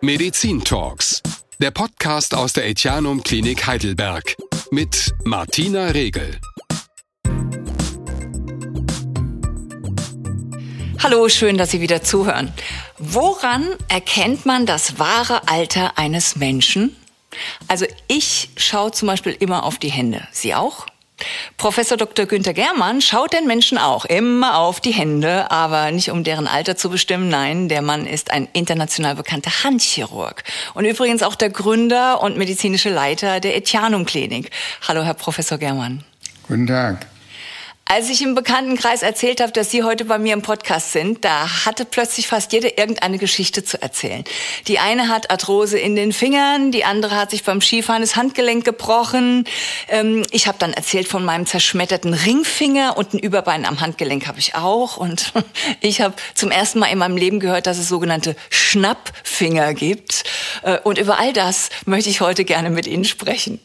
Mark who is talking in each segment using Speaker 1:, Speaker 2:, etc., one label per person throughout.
Speaker 1: Medizin Talks, der Podcast aus der Etianum Klinik Heidelberg mit Martina Regel.
Speaker 2: Hallo, schön, dass Sie wieder zuhören. Woran erkennt man das wahre Alter eines Menschen? Also ich schaue zum Beispiel immer auf die Hände. Sie auch? Professor Dr. Günther Germann schaut den Menschen auch immer auf die Hände, aber nicht um deren Alter zu bestimmen. Nein, der Mann ist ein international bekannter Handchirurg und übrigens auch der Gründer und medizinische Leiter der Etianum Klinik. Hallo, Herr Professor Germann.
Speaker 3: Guten Tag.
Speaker 2: Als ich im Bekanntenkreis erzählt habe, dass Sie heute bei mir im Podcast sind, da hatte plötzlich fast jede irgendeine Geschichte zu erzählen. Die eine hat Arthrose in den Fingern, die andere hat sich beim Skifahren das Handgelenk gebrochen. Ähm, ich habe dann erzählt von meinem zerschmetterten Ringfinger und ein Überbein am Handgelenk habe ich auch. Und ich habe zum ersten Mal in meinem Leben gehört, dass es sogenannte Schnappfinger gibt. Äh, und über all das möchte ich heute gerne mit Ihnen sprechen.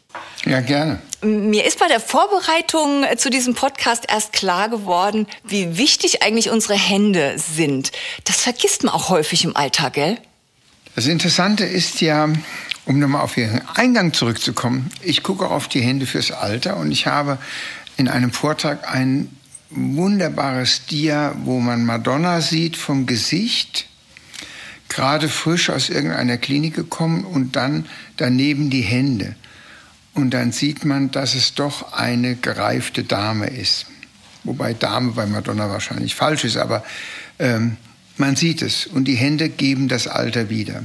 Speaker 3: Ja, gerne.
Speaker 2: Mir ist bei der Vorbereitung zu diesem Podcast erst klar geworden, wie wichtig eigentlich unsere Hände sind. Das vergisst man auch häufig im Alltag, gell?
Speaker 3: Das Interessante ist ja, um nochmal auf Ihren Eingang zurückzukommen, ich gucke auf die Hände fürs Alter und ich habe in einem Vortrag ein wunderbares Dia, wo man Madonna sieht vom Gesicht, gerade frisch aus irgendeiner Klinik gekommen und dann daneben die Hände. Und dann sieht man, dass es doch eine gereifte Dame ist. Wobei Dame bei Madonna wahrscheinlich falsch ist, aber ähm, man sieht es. Und die Hände geben das Alter wieder.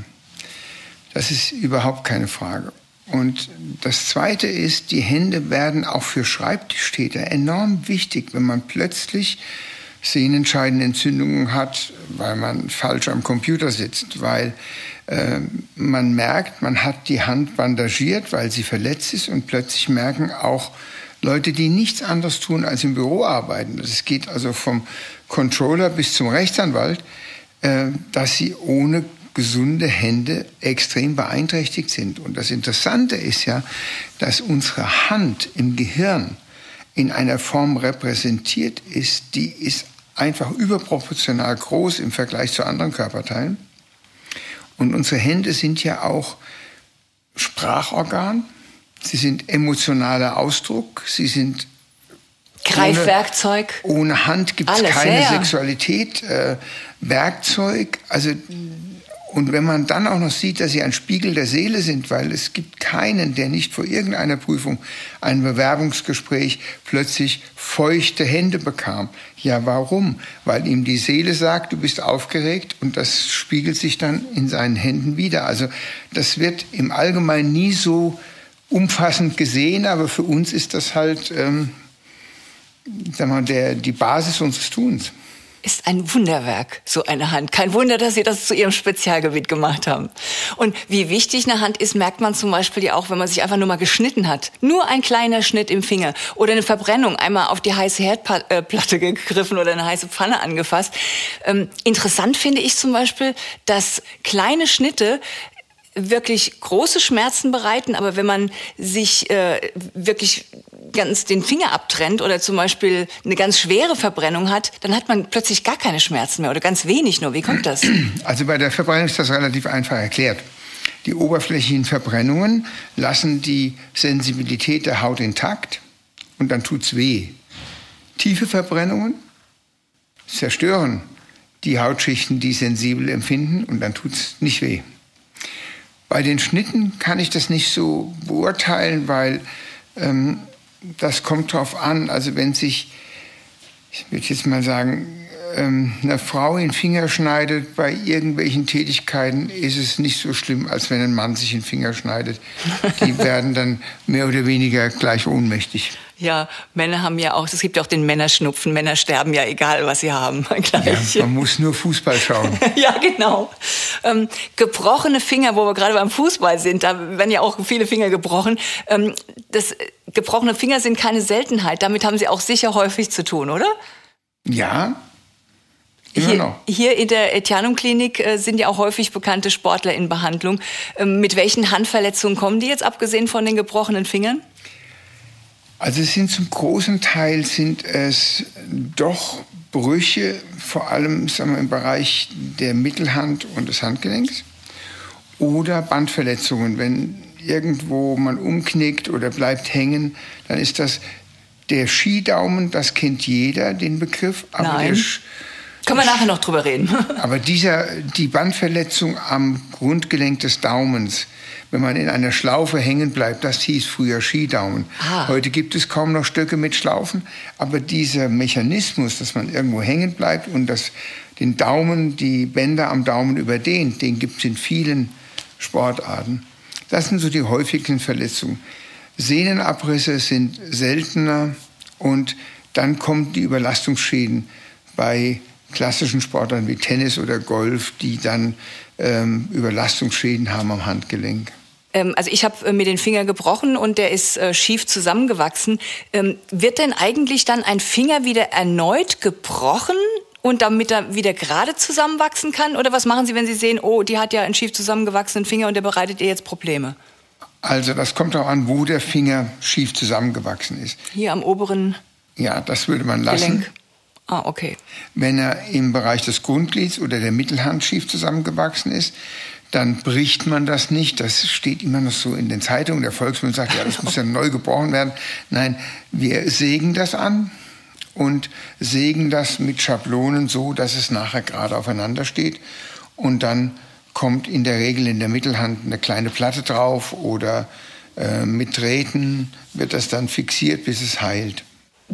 Speaker 3: Das ist überhaupt keine Frage. Und das Zweite ist, die Hände werden auch für Schreibtischtäter enorm wichtig, wenn man plötzlich sehnenscheidende Entzündungen hat, weil man falsch am Computer sitzt, weil äh, man merkt, man hat die Hand bandagiert, weil sie verletzt ist und plötzlich merken auch Leute, die nichts anderes tun als im Büro arbeiten. Es geht also vom Controller bis zum Rechtsanwalt, äh, dass sie ohne gesunde Hände extrem beeinträchtigt sind. Und das Interessante ist ja, dass unsere Hand im Gehirn in einer Form repräsentiert ist, die ist einfach überproportional groß im Vergleich zu anderen Körperteilen. Und unsere Hände sind ja auch Sprachorgan, sie sind emotionaler Ausdruck, sie sind
Speaker 2: Greifwerkzeug.
Speaker 3: Ohne, ohne Hand gibt es keine ja. Sexualität. Äh, Werkzeug, also und wenn man dann auch noch sieht, dass sie ein Spiegel der Seele sind, weil es gibt keinen, der nicht vor irgendeiner Prüfung, ein Bewerbungsgespräch plötzlich feuchte Hände bekam. Ja, warum? Weil ihm die Seele sagt, du bist aufgeregt und das spiegelt sich dann in seinen Händen wieder. Also das wird im Allgemeinen nie so umfassend gesehen, aber für uns ist das halt ähm, sag mal, der, die Basis unseres Tuns
Speaker 2: ist ein Wunderwerk, so eine Hand. Kein Wunder, dass Sie das zu Ihrem Spezialgebiet gemacht haben. Und wie wichtig eine Hand ist, merkt man zum Beispiel ja auch, wenn man sich einfach nur mal geschnitten hat. Nur ein kleiner Schnitt im Finger oder eine Verbrennung, einmal auf die heiße Herdplatte gegriffen oder eine heiße Pfanne angefasst. Ähm, interessant finde ich zum Beispiel, dass kleine Schnitte wirklich große Schmerzen bereiten, aber wenn man sich äh, wirklich ganz den Finger abtrennt oder zum Beispiel eine ganz schwere Verbrennung hat, dann hat man plötzlich gar keine Schmerzen mehr oder ganz wenig nur. Wie kommt das?
Speaker 3: Also bei der Verbrennung ist das relativ einfach erklärt. Die oberflächlichen Verbrennungen lassen die Sensibilität der Haut intakt und dann tut's weh. Tiefe Verbrennungen zerstören die Hautschichten, die sensibel empfinden und dann tut's nicht weh. Bei den Schnitten kann ich das nicht so beurteilen, weil ähm, das kommt drauf an. Also wenn sich, ich würde jetzt mal sagen, ähm, eine Frau in den Finger schneidet bei irgendwelchen Tätigkeiten, ist es nicht so schlimm, als wenn ein Mann sich in den Finger schneidet. Die werden dann mehr oder weniger gleich ohnmächtig.
Speaker 2: Ja, Männer haben ja auch, es gibt ja auch den Männerschnupfen. Männer sterben ja egal, was sie haben.
Speaker 3: Gleich. Ja, man muss nur Fußball schauen.
Speaker 2: ja, genau. Ähm, gebrochene Finger, wo wir gerade beim Fußball sind, da werden ja auch viele Finger gebrochen. Ähm, das, gebrochene Finger sind keine Seltenheit. Damit haben Sie auch sicher häufig zu tun, oder?
Speaker 3: Ja,
Speaker 2: hier, noch. hier in der Etianum-Klinik äh, sind ja auch häufig bekannte Sportler in Behandlung. Ähm, mit welchen Handverletzungen kommen die jetzt, abgesehen von den gebrochenen Fingern?
Speaker 3: Also es sind zum großen Teil sind es doch Brüche, vor allem sagen wir, im Bereich der Mittelhand und des Handgelenks. Oder Bandverletzungen, wenn irgendwo man umknickt oder bleibt hängen, dann ist das der Skidaumen, das kennt jeder, den Begriff.
Speaker 2: Aber Nein. Der können wir nachher noch drüber reden.
Speaker 3: aber dieser, die Bandverletzung am Grundgelenk des Daumens, wenn man in einer Schlaufe hängen bleibt, das hieß früher Skidaumen. Ah. Heute gibt es kaum noch Stöcke mit Schlaufen, aber dieser Mechanismus, dass man irgendwo hängen bleibt und das, den Daumen, die Bänder am Daumen überdehnt, den gibt es in vielen Sportarten. Das sind so die häufigsten Verletzungen. Sehnenabrisse sind seltener und dann kommen die Überlastungsschäden bei klassischen Sportlern wie Tennis oder Golf, die dann ähm, Überlastungsschäden haben am Handgelenk.
Speaker 2: Ähm, also ich habe äh, mir den Finger gebrochen und der ist äh, schief zusammengewachsen. Ähm, wird denn eigentlich dann ein Finger wieder erneut gebrochen und damit er wieder gerade zusammenwachsen kann? Oder was machen Sie, wenn Sie sehen, oh, die hat ja einen schief zusammengewachsenen Finger und der bereitet ihr jetzt Probleme?
Speaker 3: Also das kommt auch an, wo der Finger schief zusammengewachsen ist.
Speaker 2: Hier am oberen.
Speaker 3: Ja, das würde man lassen. Gelenk.
Speaker 2: Ah, okay.
Speaker 3: Wenn er im Bereich des Grundglieds oder der Mittelhand schief zusammengewachsen ist, dann bricht man das nicht. Das steht immer noch so in den Zeitungen. Der Volksmund sagt, ja, das muss ja neu gebrochen werden. Nein, wir sägen das an und sägen das mit Schablonen so, dass es nachher gerade aufeinander steht. Und dann kommt in der Regel in der Mittelhand eine kleine Platte drauf oder äh, mit Drähten wird das dann fixiert, bis es heilt.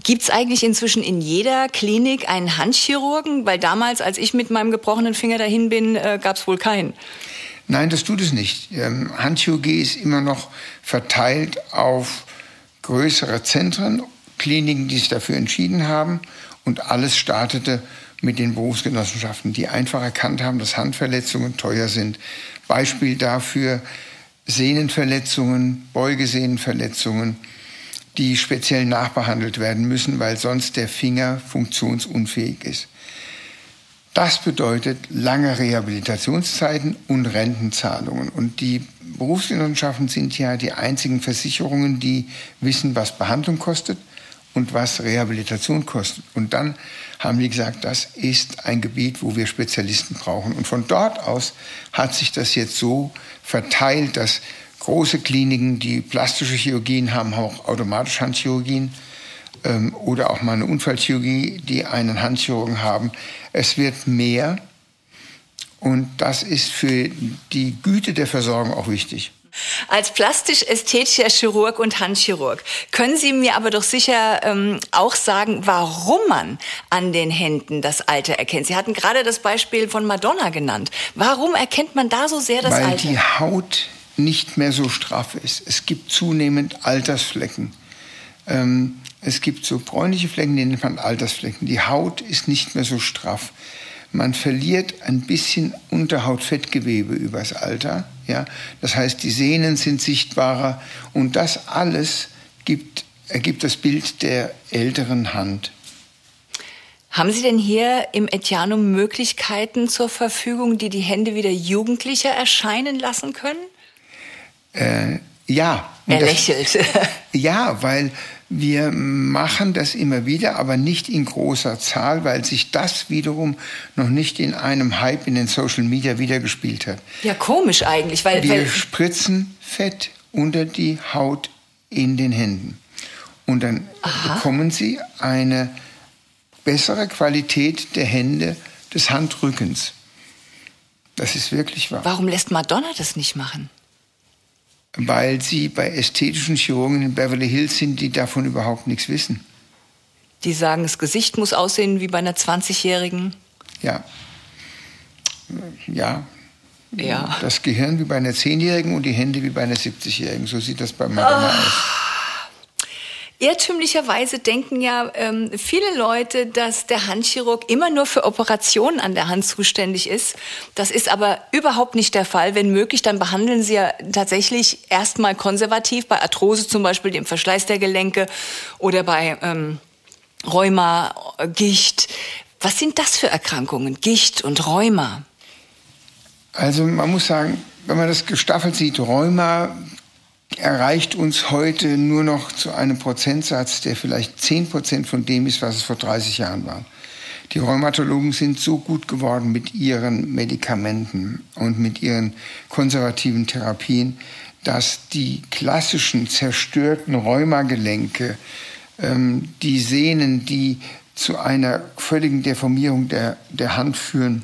Speaker 2: Gibt es eigentlich inzwischen in jeder Klinik einen Handchirurgen? Weil damals, als ich mit meinem gebrochenen Finger dahin bin, äh, gab es wohl keinen.
Speaker 3: Nein, das tut es nicht. Ähm, Handchirurgie ist immer noch verteilt auf größere Zentren, Kliniken, die sich dafür entschieden haben. Und alles startete mit den Berufsgenossenschaften, die einfach erkannt haben, dass Handverletzungen teuer sind. Beispiel dafür Sehnenverletzungen, Beugesehnenverletzungen, die speziell nachbehandelt werden müssen, weil sonst der Finger funktionsunfähig ist. Das bedeutet lange Rehabilitationszeiten und Rentenzahlungen. Und die Berufsgenossenschaften sind ja die einzigen Versicherungen, die wissen, was Behandlung kostet und was Rehabilitation kostet. Und dann haben die gesagt, das ist ein Gebiet, wo wir Spezialisten brauchen. Und von dort aus hat sich das jetzt so verteilt, dass große Kliniken, die plastische Chirurgien haben, auch automatisch Handchirurgien ähm, oder auch mal eine Unfallchirurgie, die einen Handchirurgen haben. Es wird mehr und das ist für die Güte der Versorgung auch wichtig.
Speaker 2: Als plastisch-ästhetischer Chirurg und Handchirurg können Sie mir aber doch sicher ähm, auch sagen, warum man an den Händen das Alter erkennt. Sie hatten gerade das Beispiel von Madonna genannt. Warum erkennt man da so sehr das
Speaker 3: Weil
Speaker 2: Alter?
Speaker 3: Weil die Haut nicht mehr so straff ist. Es gibt zunehmend Altersflecken. Ähm, es gibt so bräunliche Flecken, die nennt man Altersflecken. Die Haut ist nicht mehr so straff. Man verliert ein bisschen Unterhautfettgewebe übers Alter. Ja? Das heißt, die Sehnen sind sichtbarer und das alles gibt, ergibt das Bild der älteren Hand.
Speaker 2: Haben Sie denn hier im Etianum Möglichkeiten zur Verfügung, die die Hände wieder jugendlicher erscheinen lassen können?
Speaker 3: Äh, ja.
Speaker 2: Er das, lächelt.
Speaker 3: ja, weil wir machen das immer wieder, aber nicht in großer Zahl, weil sich das wiederum noch nicht in einem Hype in den Social Media wiedergespielt hat.
Speaker 2: Ja, komisch eigentlich, weil
Speaker 3: wir
Speaker 2: weil
Speaker 3: spritzen Fett unter die Haut in den Händen und dann Aha. bekommen Sie eine bessere Qualität der Hände des Handrückens. Das ist wirklich wahr.
Speaker 2: Warum lässt Madonna das nicht machen?
Speaker 3: Weil sie bei ästhetischen Chirurgen in Beverly Hills sind, die davon überhaupt nichts wissen.
Speaker 2: Die sagen, das Gesicht muss aussehen wie bei einer 20-Jährigen.
Speaker 3: Ja. Ja. Ja. Das Gehirn wie bei einer 10-Jährigen und die Hände wie bei einer 70-Jährigen. So sieht das bei Madonna oh. aus.
Speaker 2: Irrtümlicherweise denken ja ähm, viele Leute, dass der Handchirurg immer nur für Operationen an der Hand zuständig ist. Das ist aber überhaupt nicht der Fall. Wenn möglich, dann behandeln sie ja tatsächlich erstmal konservativ, bei Arthrose zum Beispiel, dem Verschleiß der Gelenke oder bei ähm, Rheuma, Gicht. Was sind das für Erkrankungen, Gicht und Rheuma?
Speaker 3: Also man muss sagen, wenn man das gestaffelt sieht, Rheuma erreicht uns heute nur noch zu einem Prozentsatz, der vielleicht 10 Prozent von dem ist, was es vor 30 Jahren war. Die Rheumatologen sind so gut geworden mit ihren Medikamenten und mit ihren konservativen Therapien, dass die klassischen zerstörten Rheumagelenke, ähm, die Sehnen, die zu einer völligen Deformierung der, der Hand führen,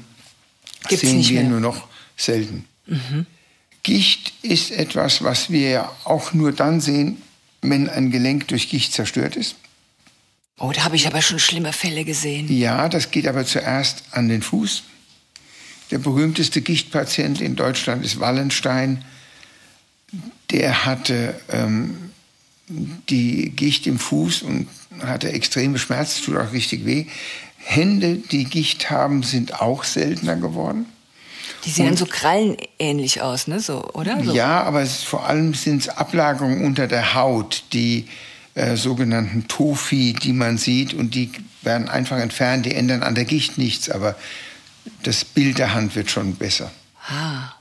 Speaker 3: Gibt's sehen wir mehr. nur noch selten. Mhm. Gicht ist etwas, was wir auch nur dann sehen, wenn ein Gelenk durch Gicht zerstört ist.
Speaker 2: Oh, da habe ich aber schon schlimme Fälle gesehen.
Speaker 3: Ja, das geht aber zuerst an den Fuß. Der berühmteste Gichtpatient in Deutschland ist Wallenstein. Der hatte ähm, die Gicht im Fuß und hatte extreme Schmerzen, tut auch richtig weh. Hände, die Gicht haben, sind auch seltener geworden.
Speaker 2: Die sehen und, so krallenähnlich aus, ne? So, oder? So.
Speaker 3: Ja, aber es, vor allem sind es Ablagerungen unter der Haut, die äh, sogenannten Tofi, die man sieht und die werden einfach entfernt, die ändern an der Gicht nichts, aber das Bild der Hand wird schon besser.
Speaker 2: Ah.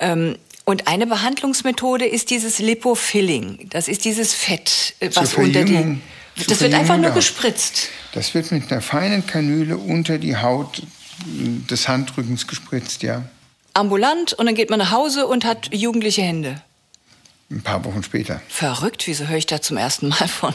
Speaker 2: Ähm, und eine Behandlungsmethode ist dieses Lipofilling. Das ist dieses Fett, äh, was unter die. Das wird einfach nur gespritzt.
Speaker 3: Das wird mit einer feinen Kanüle unter die Haut des Handrückens gespritzt, ja.
Speaker 2: Ambulant und dann geht man nach Hause und hat jugendliche Hände.
Speaker 3: Ein paar Wochen später.
Speaker 2: Verrückt, wieso höre ich da zum ersten Mal von?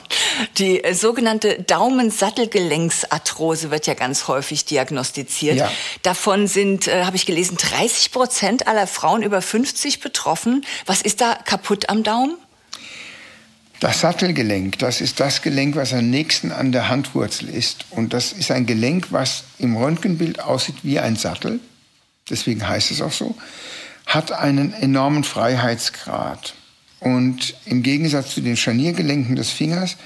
Speaker 2: Die äh, sogenannte Daumensattelgelenksarthrose wird ja ganz häufig diagnostiziert. Ja. Davon sind, äh, habe ich gelesen, 30 Prozent aller Frauen über 50 betroffen. Was ist da kaputt am Daumen?
Speaker 3: Das Sattelgelenk, das ist das Gelenk, was am nächsten an der Handwurzel ist. Und das ist ein Gelenk, was im Röntgenbild aussieht wie ein Sattel. Deswegen heißt es auch so. Hat einen enormen Freiheitsgrad. Und im Gegensatz zu den Scharniergelenken des Fingers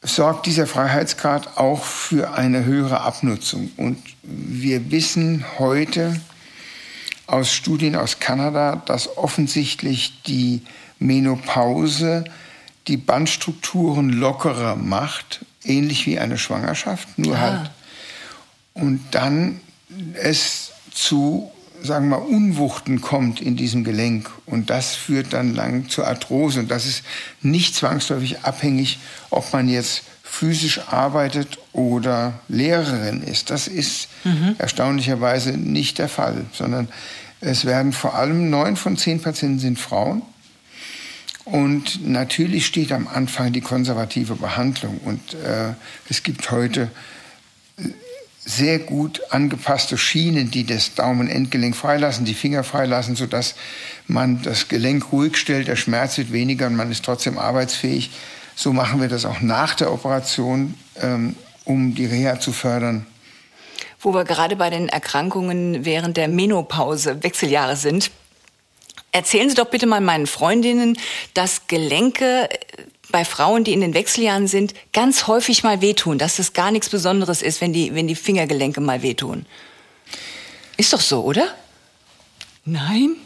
Speaker 3: sorgt dieser Freiheitsgrad auch für eine höhere Abnutzung. Und wir wissen heute aus Studien aus Kanada, dass offensichtlich die Menopause die Bandstrukturen lockerer macht, ähnlich wie eine Schwangerschaft, nur ah. halt. Und dann es zu sagen wir mal, Unwuchten kommt in diesem Gelenk und das führt dann lang zur Arthrose und das ist nicht zwangsläufig abhängig, ob man jetzt physisch arbeitet oder Lehrerin ist. Das ist mhm. erstaunlicherweise nicht der Fall, sondern es werden vor allem neun von zehn Patienten sind Frauen. Und natürlich steht am Anfang die konservative Behandlung. Und äh, es gibt heute sehr gut angepasste Schienen, die das Daumenendgelenk freilassen, die Finger freilassen, sodass man das Gelenk ruhig stellt, der Schmerz wird weniger und man ist trotzdem arbeitsfähig. So machen wir das auch nach der Operation, ähm, um die Reha zu fördern.
Speaker 2: Wo wir gerade bei den Erkrankungen während der Menopause, Wechseljahre sind, Erzählen Sie doch bitte mal meinen Freundinnen, dass Gelenke bei Frauen, die in den Wechseljahren sind, ganz häufig mal wehtun, dass es gar nichts Besonderes ist, wenn die, wenn die Fingergelenke mal wehtun. Ist doch so, oder? Nein?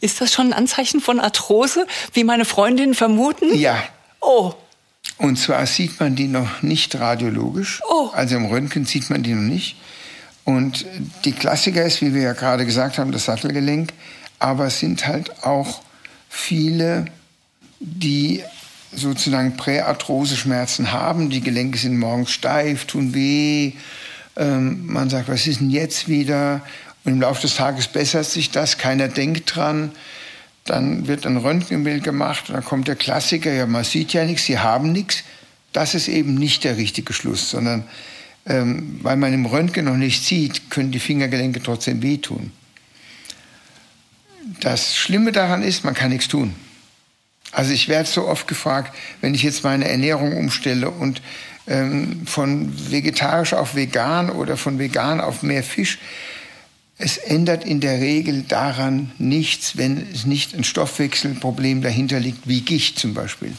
Speaker 2: Ist das schon ein Anzeichen von Arthrose, wie meine Freundinnen vermuten?
Speaker 3: Ja.
Speaker 2: Oh.
Speaker 3: Und zwar sieht man die noch nicht radiologisch. Oh. Also im Röntgen sieht man die noch nicht. Und die Klassiker ist, wie wir ja gerade gesagt haben, das Sattelgelenk. Aber es sind halt auch viele, die sozusagen Präarthrose-Schmerzen haben. Die Gelenke sind morgens steif, tun weh. Ähm, man sagt, was ist denn jetzt wieder? Und im Laufe des Tages bessert sich das, keiner denkt dran. Dann wird ein Röntgenbild gemacht und dann kommt der Klassiker, ja, man sieht ja nichts, sie haben nichts. Das ist eben nicht der richtige Schluss, sondern ähm, weil man im Röntgen noch nichts sieht, können die Fingergelenke trotzdem wehtun. Das Schlimme daran ist, man kann nichts tun. Also ich werde so oft gefragt, wenn ich jetzt meine Ernährung umstelle und ähm, von vegetarisch auf vegan oder von vegan auf mehr Fisch, es ändert in der Regel daran nichts, wenn es nicht ein Stoffwechselproblem dahinter liegt, wie Gicht zum Beispiel.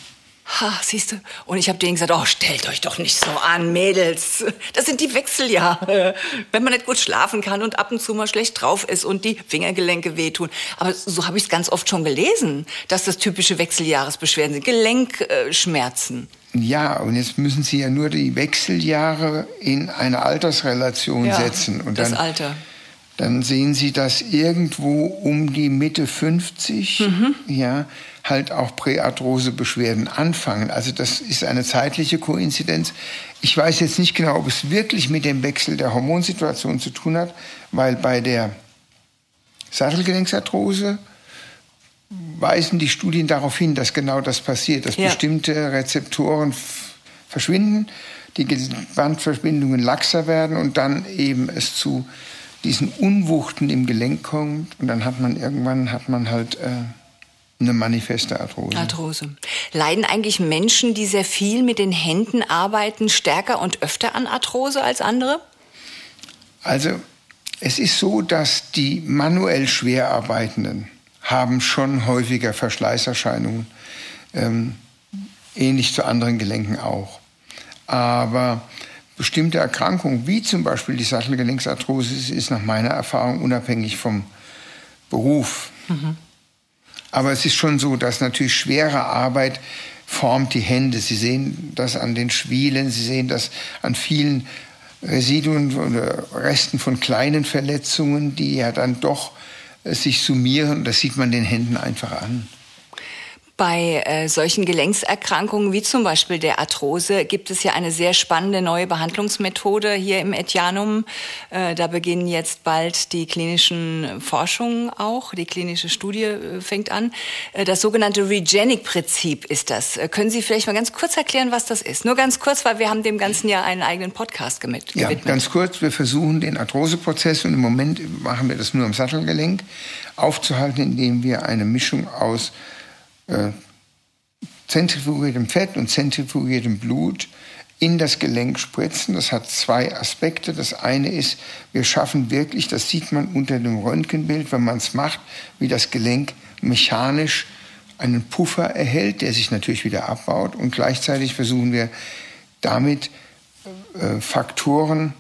Speaker 2: Ha, siehst du? Und ich habe denen gesagt, oh, stellt euch doch nicht so an, Mädels. Das sind die Wechseljahre. Wenn man nicht gut schlafen kann und ab und zu mal schlecht drauf ist und die Fingergelenke wehtun. Aber so habe ich es ganz oft schon gelesen, dass das typische Wechseljahresbeschwerden sind. Gelenkschmerzen.
Speaker 3: Ja, und jetzt müssen Sie ja nur die Wechseljahre in eine Altersrelation ja, setzen. Und
Speaker 2: das
Speaker 3: dann,
Speaker 2: Alter.
Speaker 3: Dann sehen Sie, dass irgendwo um die Mitte 50, mhm. ja, halt auch Präarthrose-Beschwerden anfangen. Also das ist eine zeitliche Koinzidenz. Ich weiß jetzt nicht genau, ob es wirklich mit dem Wechsel der Hormonsituation zu tun hat, weil bei der Sattelgelenksarthrose weisen die Studien darauf hin, dass genau das passiert, dass ja. bestimmte Rezeptoren verschwinden, die Bandverbindungen laxer werden und dann eben es zu diesen Unwuchten im Gelenk kommt und dann hat man irgendwann hat man halt äh, eine manifeste Arthrose.
Speaker 2: Arthrose. Leiden eigentlich Menschen, die sehr viel mit den Händen arbeiten, stärker und öfter an Arthrose als andere?
Speaker 3: Also es ist so, dass die manuell schwer arbeitenden haben schon häufiger Verschleißerscheinungen, ähm, ähnlich zu anderen Gelenken auch. Aber bestimmte Erkrankungen, wie zum Beispiel die Sattelgelenksarthrose, ist nach meiner Erfahrung unabhängig vom Beruf. Mhm. Aber es ist schon so, dass natürlich schwere Arbeit formt die Hände. Sie sehen das an den Schwielen, Sie sehen das an vielen Residuen oder Resten von kleinen Verletzungen, die ja dann doch äh, sich summieren. Das sieht man den Händen einfach an.
Speaker 2: Bei äh, solchen Gelenkserkrankungen wie zum Beispiel der Arthrose gibt es ja eine sehr spannende neue Behandlungsmethode hier im Etianum. Äh, da beginnen jetzt bald die klinischen Forschungen auch. Die klinische Studie äh, fängt an. Äh, das sogenannte Regenic-Prinzip ist das. Äh, können Sie vielleicht mal ganz kurz erklären, was das ist? Nur ganz kurz, weil wir haben dem ganzen Jahr einen eigenen Podcast gewidmet.
Speaker 3: Ja, ganz kurz. Wir versuchen den Arthroseprozess und im Moment machen wir das nur am Sattelgelenk aufzuhalten, indem wir eine Mischung aus äh, zentrifugiertem Fett und zentrifugiertem Blut in das Gelenk spritzen. Das hat zwei Aspekte. Das eine ist, wir schaffen wirklich, das sieht man unter dem Röntgenbild, wenn man es macht, wie das Gelenk mechanisch einen Puffer erhält, der sich natürlich wieder abbaut. Und gleichzeitig versuchen wir damit äh, Faktoren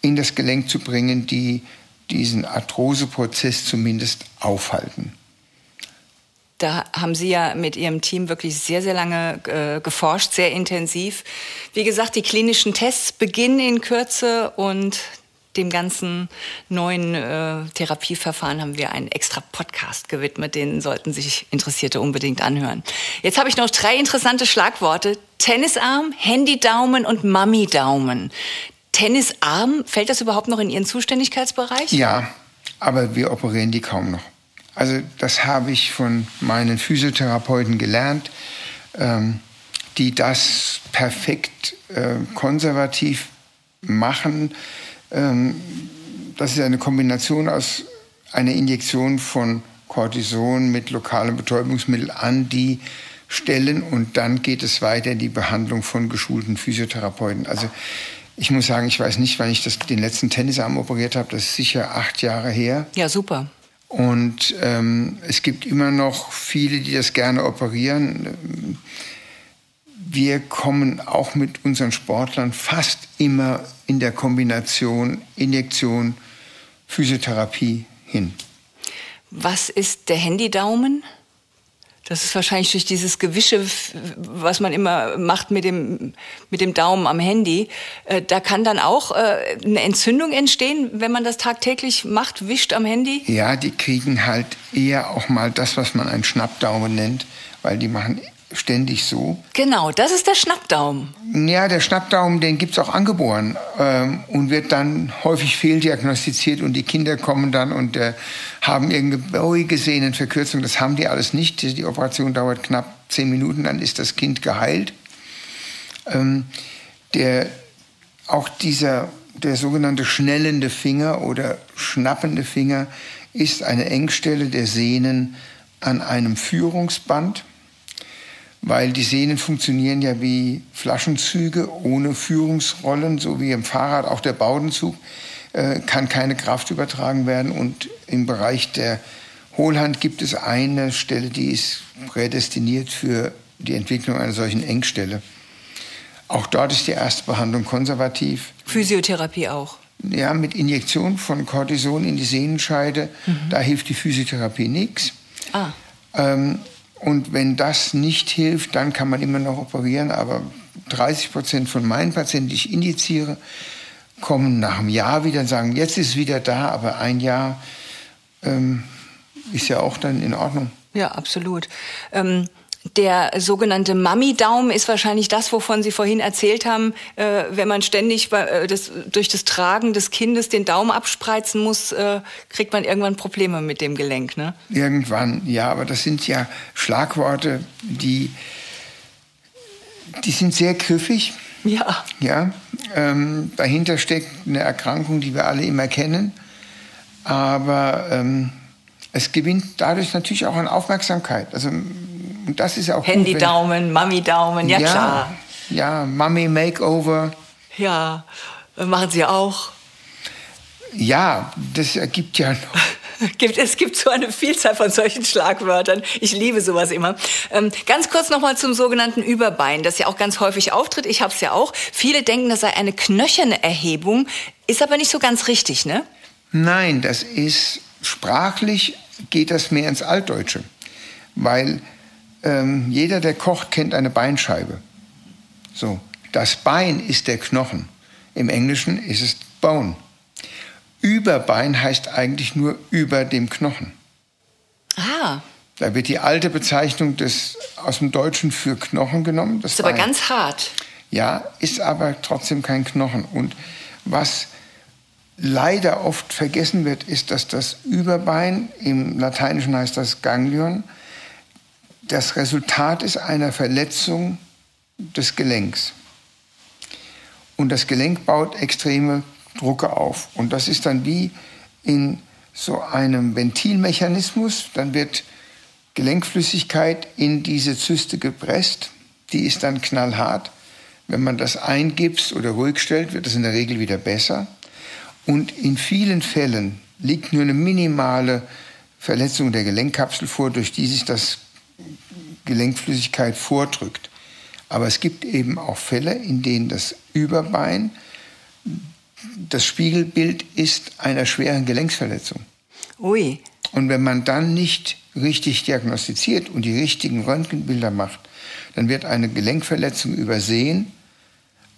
Speaker 3: in das Gelenk zu bringen, die diesen Arthroseprozess zumindest aufhalten.
Speaker 2: Da haben Sie ja mit Ihrem Team wirklich sehr, sehr lange äh, geforscht, sehr intensiv. Wie gesagt, die klinischen Tests beginnen in Kürze und dem ganzen neuen äh, Therapieverfahren haben wir einen extra Podcast gewidmet. Den sollten sich Interessierte unbedingt anhören. Jetzt habe ich noch drei interessante Schlagworte. Tennisarm, Handydaumen und Mami-Daumen. Tennisarm, fällt das überhaupt noch in Ihren Zuständigkeitsbereich?
Speaker 3: Ja, aber wir operieren die kaum noch. Also das habe ich von meinen Physiotherapeuten gelernt, ähm, die das perfekt äh, konservativ machen. Ähm, das ist eine Kombination aus einer Injektion von Cortison mit lokalem Betäubungsmittel an die Stellen und dann geht es weiter in die Behandlung von geschulten Physiotherapeuten. Also ich muss sagen, ich weiß nicht, wann ich das, den letzten Tennisarm operiert habe. Das ist sicher acht Jahre her.
Speaker 2: Ja, super.
Speaker 3: Und ähm, es gibt immer noch viele, die das gerne operieren. Wir kommen auch mit unseren Sportlern fast immer in der Kombination Injektion, Physiotherapie hin.
Speaker 2: Was ist der Handydaumen? Das ist wahrscheinlich durch dieses Gewische, was man immer macht mit dem, mit dem Daumen am Handy. Äh, da kann dann auch äh, eine Entzündung entstehen, wenn man das tagtäglich macht, wischt am Handy?
Speaker 3: Ja, die kriegen halt eher auch mal das, was man einen Schnappdaumen nennt, weil die machen ständig so.
Speaker 2: Genau, das ist der Schnappdaumen.
Speaker 3: Ja, der Schnappdaumen, den gibt es auch angeboren ähm, und wird dann häufig fehldiagnostiziert und die Kinder kommen dann und äh, haben irgendeine Beugesehnenverkürzung. Das haben die alles nicht. Die Operation dauert knapp zehn Minuten, dann ist das Kind geheilt. Ähm, der, auch dieser, der sogenannte schnellende Finger oder schnappende Finger ist eine Engstelle der Sehnen an einem Führungsband weil die Sehnen funktionieren ja wie Flaschenzüge ohne Führungsrollen, so wie im Fahrrad auch der Baudenzug äh, kann keine Kraft übertragen werden und im Bereich der Hohlhand gibt es eine Stelle, die ist prädestiniert für die Entwicklung einer solchen Engstelle. Auch dort ist die erste Behandlung konservativ.
Speaker 2: Physiotherapie auch.
Speaker 3: Ja, mit Injektion von Cortison in die Sehnenscheide, mhm. da hilft die Physiotherapie nichts. Ah. Ähm, und wenn das nicht hilft, dann kann man immer noch operieren. Aber 30 Prozent von meinen Patienten, die ich indiziere, kommen nach einem Jahr wieder und sagen, jetzt ist wieder da, aber ein Jahr ähm, ist ja auch dann in Ordnung.
Speaker 2: Ja, absolut. Ähm der sogenannte Mami-Daumen ist wahrscheinlich das, wovon Sie vorhin erzählt haben. Äh, wenn man ständig äh, das, durch das Tragen des Kindes den Daumen abspreizen muss, äh, kriegt man irgendwann Probleme mit dem Gelenk. Ne?
Speaker 3: Irgendwann, ja, aber das sind ja Schlagworte, die, die sind sehr griffig.
Speaker 2: Ja.
Speaker 3: ja ähm, dahinter steckt eine Erkrankung, die wir alle immer kennen. Aber ähm, es gewinnt dadurch natürlich auch an Aufmerksamkeit. Also und das ist auch
Speaker 2: Handy-Daumen, Mami-Daumen, ja, ja klar.
Speaker 3: Ja, Mami-Makeover.
Speaker 2: Ja, machen Sie auch.
Speaker 3: Ja, das ergibt ja noch.
Speaker 2: Es gibt so eine Vielzahl von solchen Schlagwörtern. Ich liebe sowas immer. Ähm, ganz kurz nochmal zum sogenannten Überbein, das ja auch ganz häufig auftritt. Ich habe es ja auch. Viele denken, das sei eine knöcherne Erhebung, ist aber nicht so ganz richtig, ne?
Speaker 3: Nein, das ist sprachlich geht das mehr ins Altdeutsche, weil ähm, jeder, der kocht, kennt eine Beinscheibe. So, das Bein ist der Knochen. Im Englischen ist es Bone. Überbein heißt eigentlich nur über dem Knochen.
Speaker 2: Ah.
Speaker 3: Da wird die alte Bezeichnung des, aus dem Deutschen für Knochen genommen.
Speaker 2: Das ist Bein. aber ganz hart.
Speaker 3: Ja, ist aber trotzdem kein Knochen. Und was leider oft vergessen wird, ist, dass das Überbein, im Lateinischen heißt das Ganglion, das Resultat ist einer Verletzung des Gelenks. Und das Gelenk baut extreme Drucke auf. Und das ist dann wie in so einem Ventilmechanismus. Dann wird Gelenkflüssigkeit in diese Zyste gepresst. Die ist dann knallhart. Wenn man das eingibst oder ruhig stellt, wird es in der Regel wieder besser. Und in vielen Fällen liegt nur eine minimale Verletzung der Gelenkkapsel vor, durch die sich das Gelenkflüssigkeit vordrückt. Aber es gibt eben auch Fälle, in denen das Überbein das Spiegelbild ist einer schweren Gelenksverletzung.
Speaker 2: Ui.
Speaker 3: Und wenn man dann nicht richtig diagnostiziert und die richtigen Röntgenbilder macht, dann wird eine Gelenkverletzung übersehen,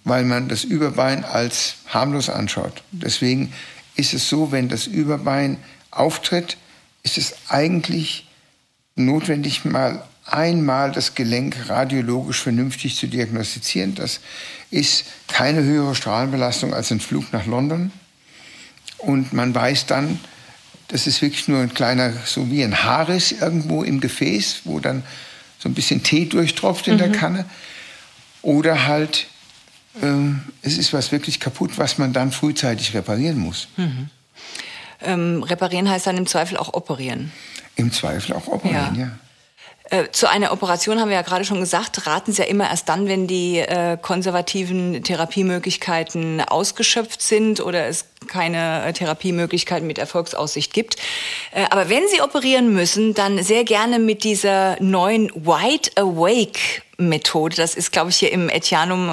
Speaker 3: weil man das Überbein als harmlos anschaut. Deswegen ist es so, wenn das Überbein auftritt, ist es eigentlich notwendig, mal einmal das Gelenk radiologisch vernünftig zu diagnostizieren. Das ist keine höhere Strahlenbelastung als ein Flug nach London. Und man weiß dann, das ist wirklich nur ein kleiner, so wie ein Haarriss irgendwo im Gefäß, wo dann so ein bisschen Tee durchtropft in mhm. der Kanne. Oder halt, ähm, es ist was wirklich kaputt, was man dann frühzeitig reparieren muss.
Speaker 2: Mhm. Ähm, reparieren heißt dann im Zweifel auch operieren.
Speaker 3: Im Zweifel auch operieren, ja. ja.
Speaker 2: Äh, zu einer Operation haben wir ja gerade schon gesagt, raten Sie ja immer erst dann, wenn die äh, konservativen Therapiemöglichkeiten ausgeschöpft sind oder es keine äh, Therapiemöglichkeiten mit Erfolgsaussicht gibt. Äh, aber wenn Sie operieren müssen, dann sehr gerne mit dieser neuen Wide Awake Methode. Das ist, glaube ich, hier im Etianum,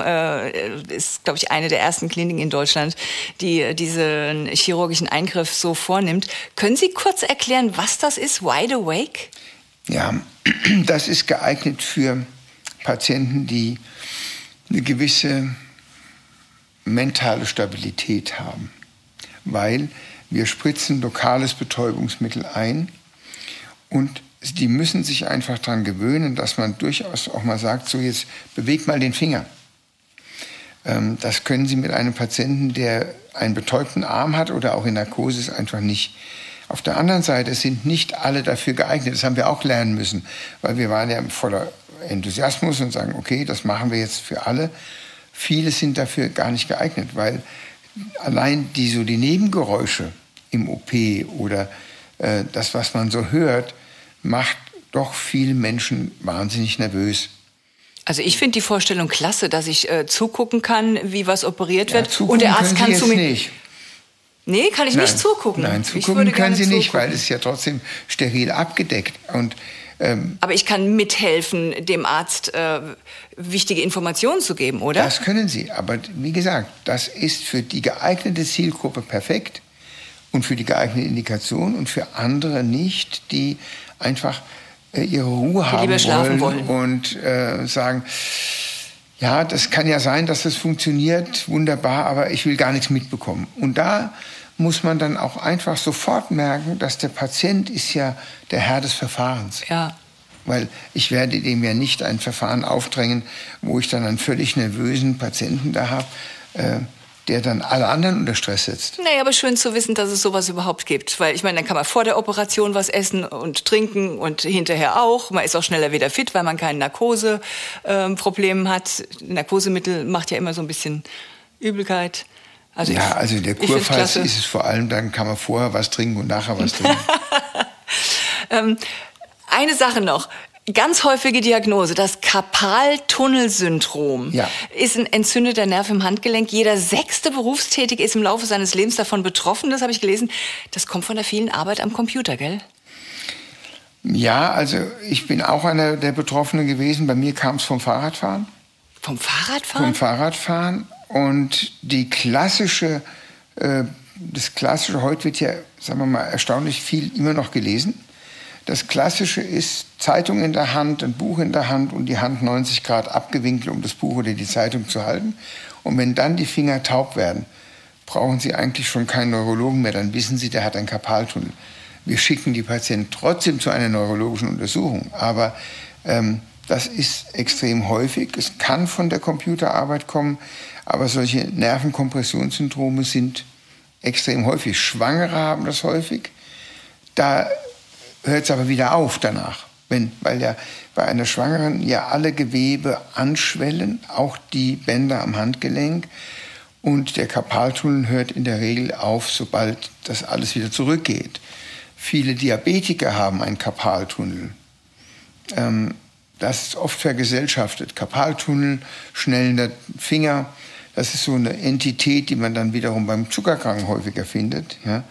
Speaker 2: ist, glaube ich, eine der ersten Kliniken in Deutschland, die diesen chirurgischen Eingriff so vornimmt. Können Sie kurz erklären, was das ist, Wide Awake?
Speaker 3: Ja, das ist geeignet für Patienten, die eine gewisse mentale Stabilität haben, weil wir spritzen lokales Betäubungsmittel ein und die müssen sich einfach daran gewöhnen, dass man durchaus auch mal sagt, so jetzt bewegt mal den Finger. Ähm, das können Sie mit einem Patienten, der einen betäubten Arm hat oder auch in Narkose ist, einfach nicht. Auf der anderen Seite sind nicht alle dafür geeignet. Das haben wir auch lernen müssen, weil wir waren ja voller Enthusiasmus und sagen, okay, das machen wir jetzt für alle. Viele sind dafür gar nicht geeignet, weil allein die so die Nebengeräusche im OP oder äh, das, was man so hört, macht doch viele Menschen wahnsinnig nervös.
Speaker 2: Also ich finde die Vorstellung klasse, dass ich äh, zugucken kann, wie was operiert wird und der Arzt kann zu mir
Speaker 3: nicht.
Speaker 2: Nee, kann ich
Speaker 3: Nein.
Speaker 2: nicht zugucken.
Speaker 3: Nein, zugucken können Sie nicht, weil es ja trotzdem steril abgedeckt und
Speaker 2: ähm, Aber ich kann mithelfen, dem Arzt äh, wichtige Informationen zu geben, oder?
Speaker 3: Das können Sie. Aber wie gesagt, das ist für die geeignete Zielgruppe perfekt und für die geeignete Indikation und für andere nicht, die einfach äh, ihre Ruhe die haben wollen, wollen, und äh, sagen, ja, das kann ja sein, dass das funktioniert, wunderbar, aber ich will gar nichts mitbekommen. Und da muss man dann auch einfach sofort merken, dass der Patient ist ja der Herr des Verfahrens.
Speaker 2: Ja.
Speaker 3: Weil ich werde dem ja nicht ein Verfahren aufdrängen, wo ich dann einen völlig nervösen Patienten da habe, äh, der dann alle anderen unter Stress setzt.
Speaker 2: Naja, aber schön zu wissen, dass es sowas überhaupt gibt. Weil ich meine, dann kann man vor der Operation was essen und trinken und hinterher auch. Man ist auch schneller wieder fit, weil man kein Narkoseproblem ähm, hat. Narkosemittel macht ja immer so ein bisschen Übelkeit.
Speaker 3: Also ja, ich, also in der Kurphase ist es vor allem, dann kann man vorher was trinken und nachher was trinken.
Speaker 2: ähm, eine Sache noch. Ganz häufige Diagnose, das Karpaltunnelsyndrom ja. ist ein entzündeter Nerv im Handgelenk. Jeder sechste Berufstätige ist im Laufe seines Lebens davon betroffen. Das habe ich gelesen. Das kommt von der vielen Arbeit am Computer, gell?
Speaker 3: Ja, also ich bin auch einer der Betroffenen gewesen. Bei mir kam es vom Fahrradfahren.
Speaker 2: Vom Fahrradfahren?
Speaker 3: Vom Fahrradfahren. Und die klassische, äh, das klassische, heute wird ja, sagen wir mal, erstaunlich viel immer noch gelesen. Das Klassische ist Zeitung in der Hand, ein Buch in der Hand und die Hand 90 Grad abgewinkelt, um das Buch oder die Zeitung zu halten. Und wenn dann die Finger taub werden, brauchen Sie eigentlich schon keinen Neurologen mehr. Dann wissen Sie, der hat einen Karpaltunnel. Wir schicken die Patienten trotzdem zu einer neurologischen Untersuchung. Aber ähm, das ist extrem häufig. Es kann von der Computerarbeit kommen, aber solche Nervenkompressionssyndrome sind extrem häufig. Schwangere haben das häufig. Da hört es aber wieder auf danach. Wenn, weil ja bei einer Schwangeren ja alle Gewebe anschwellen, auch die Bänder am Handgelenk. Und der Karpaltunnel hört in der Regel auf, sobald das alles wieder zurückgeht. Viele Diabetiker haben einen Karpaltunnel. Ähm, das ist oft vergesellschaftet. Karpaltunnel, schnellender Finger, das ist so eine Entität, die man dann wiederum beim Zuckerkranken häufiger findet. Ja.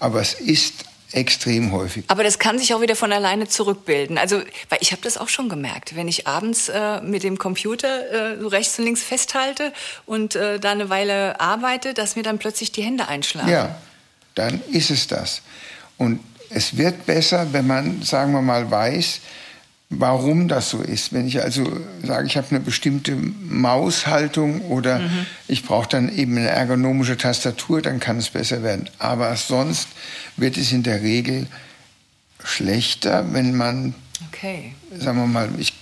Speaker 3: Aber es ist extrem häufig.
Speaker 2: Aber das kann sich auch wieder von alleine zurückbilden. Also, weil ich habe das auch schon gemerkt, wenn ich abends äh, mit dem Computer äh, rechts und links festhalte und äh, da eine Weile arbeite, dass mir dann plötzlich die Hände einschlagen.
Speaker 3: Ja, dann ist es das. Und es wird besser, wenn man, sagen wir mal, weiß, warum das so ist. Wenn ich also sage, ich habe eine bestimmte Maushaltung oder mhm. ich brauche dann eben eine ergonomische Tastatur, dann kann es besser werden. Aber sonst wird es in der Regel schlechter, wenn man, okay. sagen wir mal, ich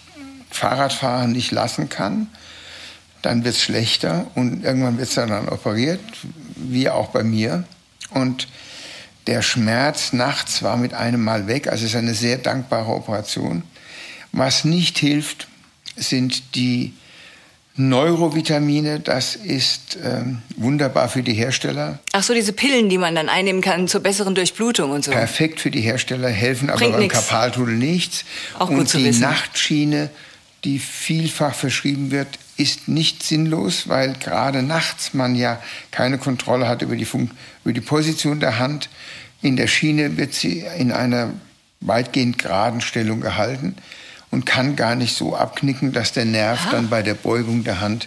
Speaker 3: Fahrradfahren nicht lassen kann. Dann wird es schlechter und irgendwann wird es dann operiert, wie auch bei mir. Und der Schmerz nachts war mit einem Mal weg. Also es ist eine sehr dankbare Operation. Was nicht hilft, sind die Neurovitamine, das ist ähm, wunderbar für die Hersteller.
Speaker 2: Ach so, diese Pillen, die man dann einnehmen kann zur besseren Durchblutung und so.
Speaker 3: Perfekt für die Hersteller, helfen Bringt aber beim Karpaltunnel nichts.
Speaker 2: Auch und gut
Speaker 3: zu
Speaker 2: die wissen.
Speaker 3: Nachtschiene, die vielfach verschrieben wird, ist nicht sinnlos, weil gerade nachts man ja keine Kontrolle hat über die, Fun über die Position der Hand. In der Schiene wird sie in einer weitgehend geraden Stellung gehalten und kann gar nicht so abknicken, dass der Nerv Aha. dann bei der Beugung der Hand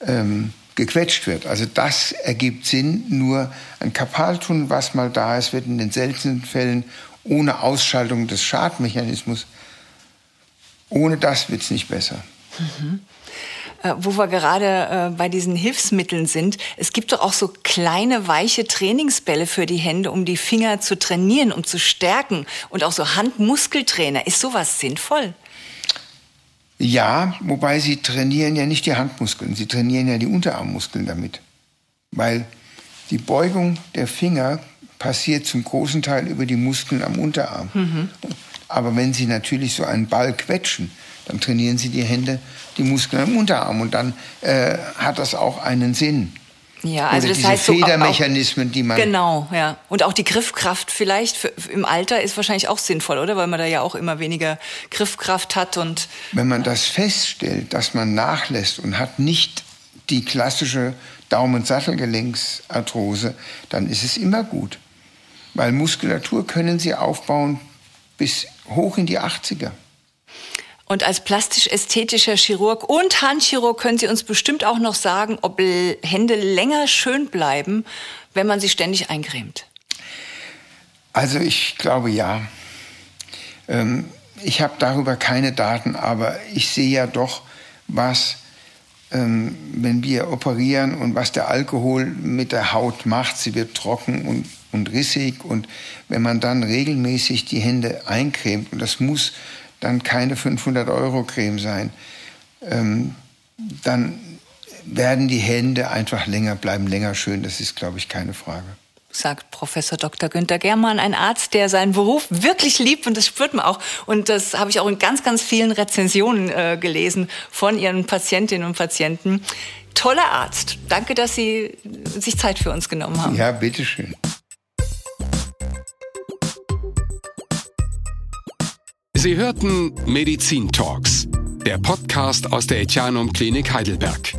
Speaker 3: ähm, gequetscht wird. Also das ergibt Sinn. Nur ein Kapaltunnel, was mal da ist, wird in den seltenen Fällen ohne Ausschaltung des Schadmechanismus, ohne das wird es nicht besser.
Speaker 2: Mhm. Äh, wo wir gerade äh, bei diesen Hilfsmitteln sind, es gibt doch auch so kleine weiche Trainingsbälle für die Hände, um die Finger zu trainieren, um zu stärken und auch so Handmuskeltrainer. Ist sowas sinnvoll?
Speaker 3: Ja, wobei sie trainieren ja nicht die Handmuskeln, sie trainieren ja die Unterarmmuskeln damit. Weil die Beugung der Finger passiert zum großen Teil über die Muskeln am Unterarm. Mhm. Aber wenn Sie natürlich so einen Ball quetschen, dann trainieren Sie die Hände, die Muskeln am Unterarm und dann äh, hat das auch einen Sinn.
Speaker 2: Ja, also
Speaker 3: Oder
Speaker 2: das
Speaker 3: diese
Speaker 2: heißt
Speaker 3: Federmechanismen,
Speaker 2: so,
Speaker 3: die man
Speaker 2: genau, ja, und auch die Griffkraft vielleicht für, im Alter ist wahrscheinlich auch sinnvoll, oder, weil man da ja auch immer weniger Griffkraft hat und
Speaker 3: wenn man das feststellt, dass man nachlässt und hat nicht die klassische Daumen-Sattelgelenksarthrose, dann ist es immer gut, weil Muskulatur können Sie aufbauen bis hoch in die 80er.
Speaker 2: Und als plastisch-ästhetischer Chirurg und Handchirurg können Sie uns bestimmt auch noch sagen, ob Hände länger schön bleiben, wenn man sie ständig eincremt.
Speaker 3: Also ich glaube ja. Ähm, ich habe darüber keine Daten, aber ich sehe ja doch, was ähm, wenn wir operieren und was der Alkohol mit der Haut macht. Sie wird trocken und, und rissig. Und wenn man dann regelmäßig die Hände eincremt, und das muss dann keine 500 Euro Creme sein, ähm, dann werden die Hände einfach länger, bleiben länger schön. Das ist, glaube ich, keine Frage
Speaker 2: sagt Professor Dr. Günter Germann, ein Arzt, der seinen Beruf wirklich liebt und das spürt man auch. Und das habe ich auch in ganz, ganz vielen Rezensionen äh, gelesen von Ihren Patientinnen und Patienten. Toller Arzt. Danke, dass Sie sich Zeit für uns genommen haben.
Speaker 3: Ja, bitteschön.
Speaker 1: Sie hörten Medizin Talks, der Podcast aus der Etianum Klinik Heidelberg.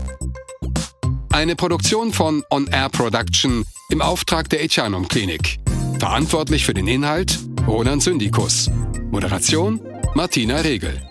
Speaker 1: Eine Produktion von On Air Production im Auftrag der Echanum Klinik. Verantwortlich für den Inhalt Roland Syndikus. Moderation Martina Regel.